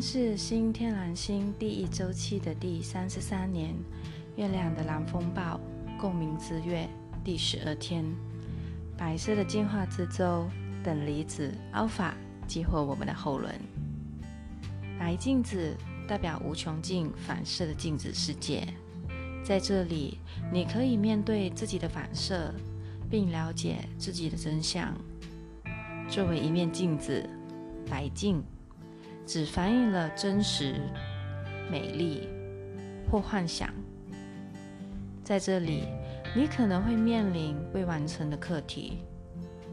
是新天狼星第一周期的第三十三年，月亮的蓝风暴共鸣之月第十二天。白色的进化之舟等离子 Alpha 激活我们的后轮。白镜子代表无穷尽反射的镜子世界，在这里你可以面对自己的反射，并了解自己的真相。作为一面镜子，白镜。只反映了真实、美丽或幻想。在这里，你可能会面临未完成的课题、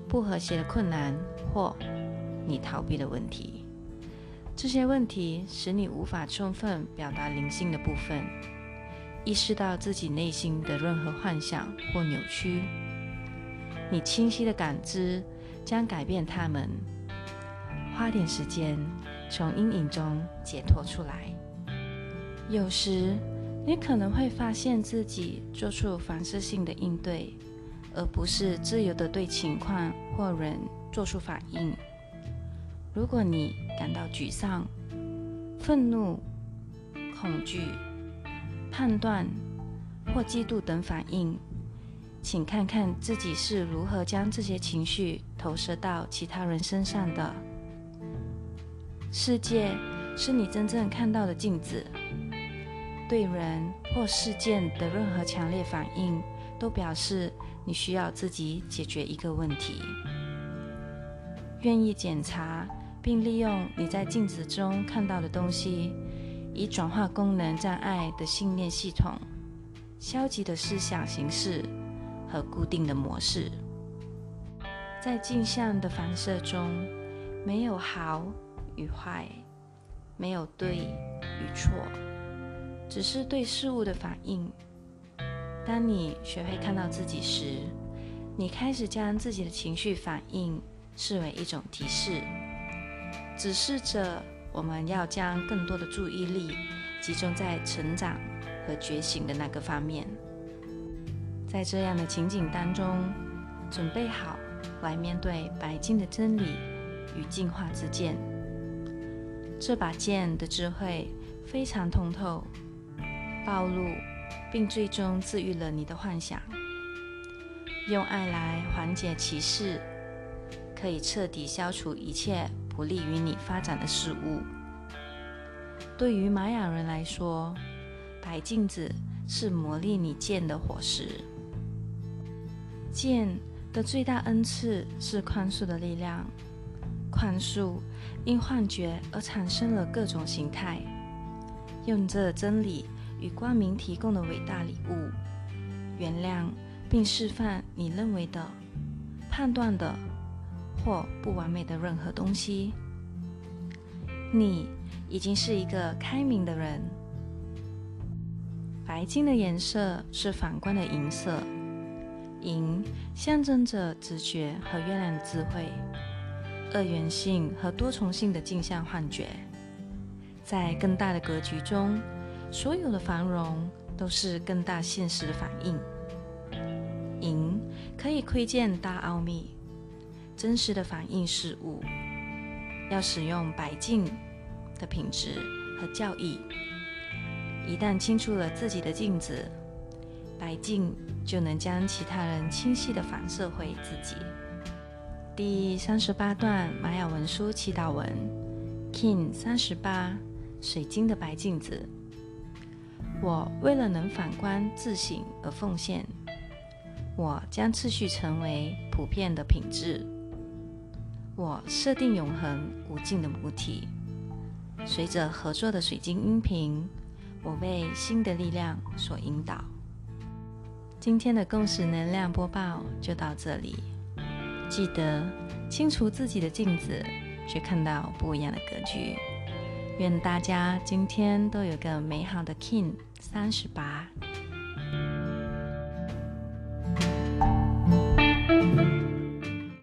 不和谐的困难或你逃避的问题。这些问题使你无法充分表达灵性的部分，意识到自己内心的任何幻想或扭曲。你清晰的感知将改变它们。花点时间。从阴影中解脱出来。有时，你可能会发现自己做出反射性的应对，而不是自由的对情况或人做出反应。如果你感到沮丧、愤怒、恐惧、判断或嫉妒等反应，请看看自己是如何将这些情绪投射到其他人身上的。世界是你真正看到的镜子。对人或事件的任何强烈反应，都表示你需要自己解决一个问题。愿意检查并利用你在镜子中看到的东西，以转化功能障碍的信念系统、消极的思想形式和固定的模式。在镜像的反射中，没有好。与坏，没有对与错，只是对事物的反应。当你学会看到自己时，你开始将自己的情绪反应视为一种提示，指示着我们要将更多的注意力集中在成长和觉醒的那个方面。在这样的情景当中，准备好来面对白金的真理与进化之剑。这把剑的智慧非常通透、暴露，并最终治愈了你的幻想。用爱来缓解歧视，可以彻底消除一切不利于你发展的事物。对于玛雅人来说，白镜子是磨砺你剑的火石。剑的最大恩赐是宽恕的力量。宽恕因幻觉而产生了各种形态，用这真理与光明提供的伟大礼物，原谅并释放你认为的、判断的或不完美的任何东西。你已经是一个开明的人。白金的颜色是反光的银色，银象征着直觉和月亮的智慧。二元性和多重性的镜像幻觉，在更大的格局中，所有的繁荣都是更大现实的反应。银可以窥见大奥秘，真实的反映事物。要使用白镜的品质和教义。一旦清除了自己的镜子，白镜就能将其他人清晰地反射回自己。第三十八段玛雅文书祈祷文，King 三十八，水晶的白镜子。我为了能反观自省而奉献，我将次序成为普遍的品质。我设定永恒无尽的母体。随着合作的水晶音频，我被新的力量所引导。今天的共识能量播报就到这里。记得清除自己的镜子，去看到不一样的格局。愿大家今天都有个美好的 King 三十八。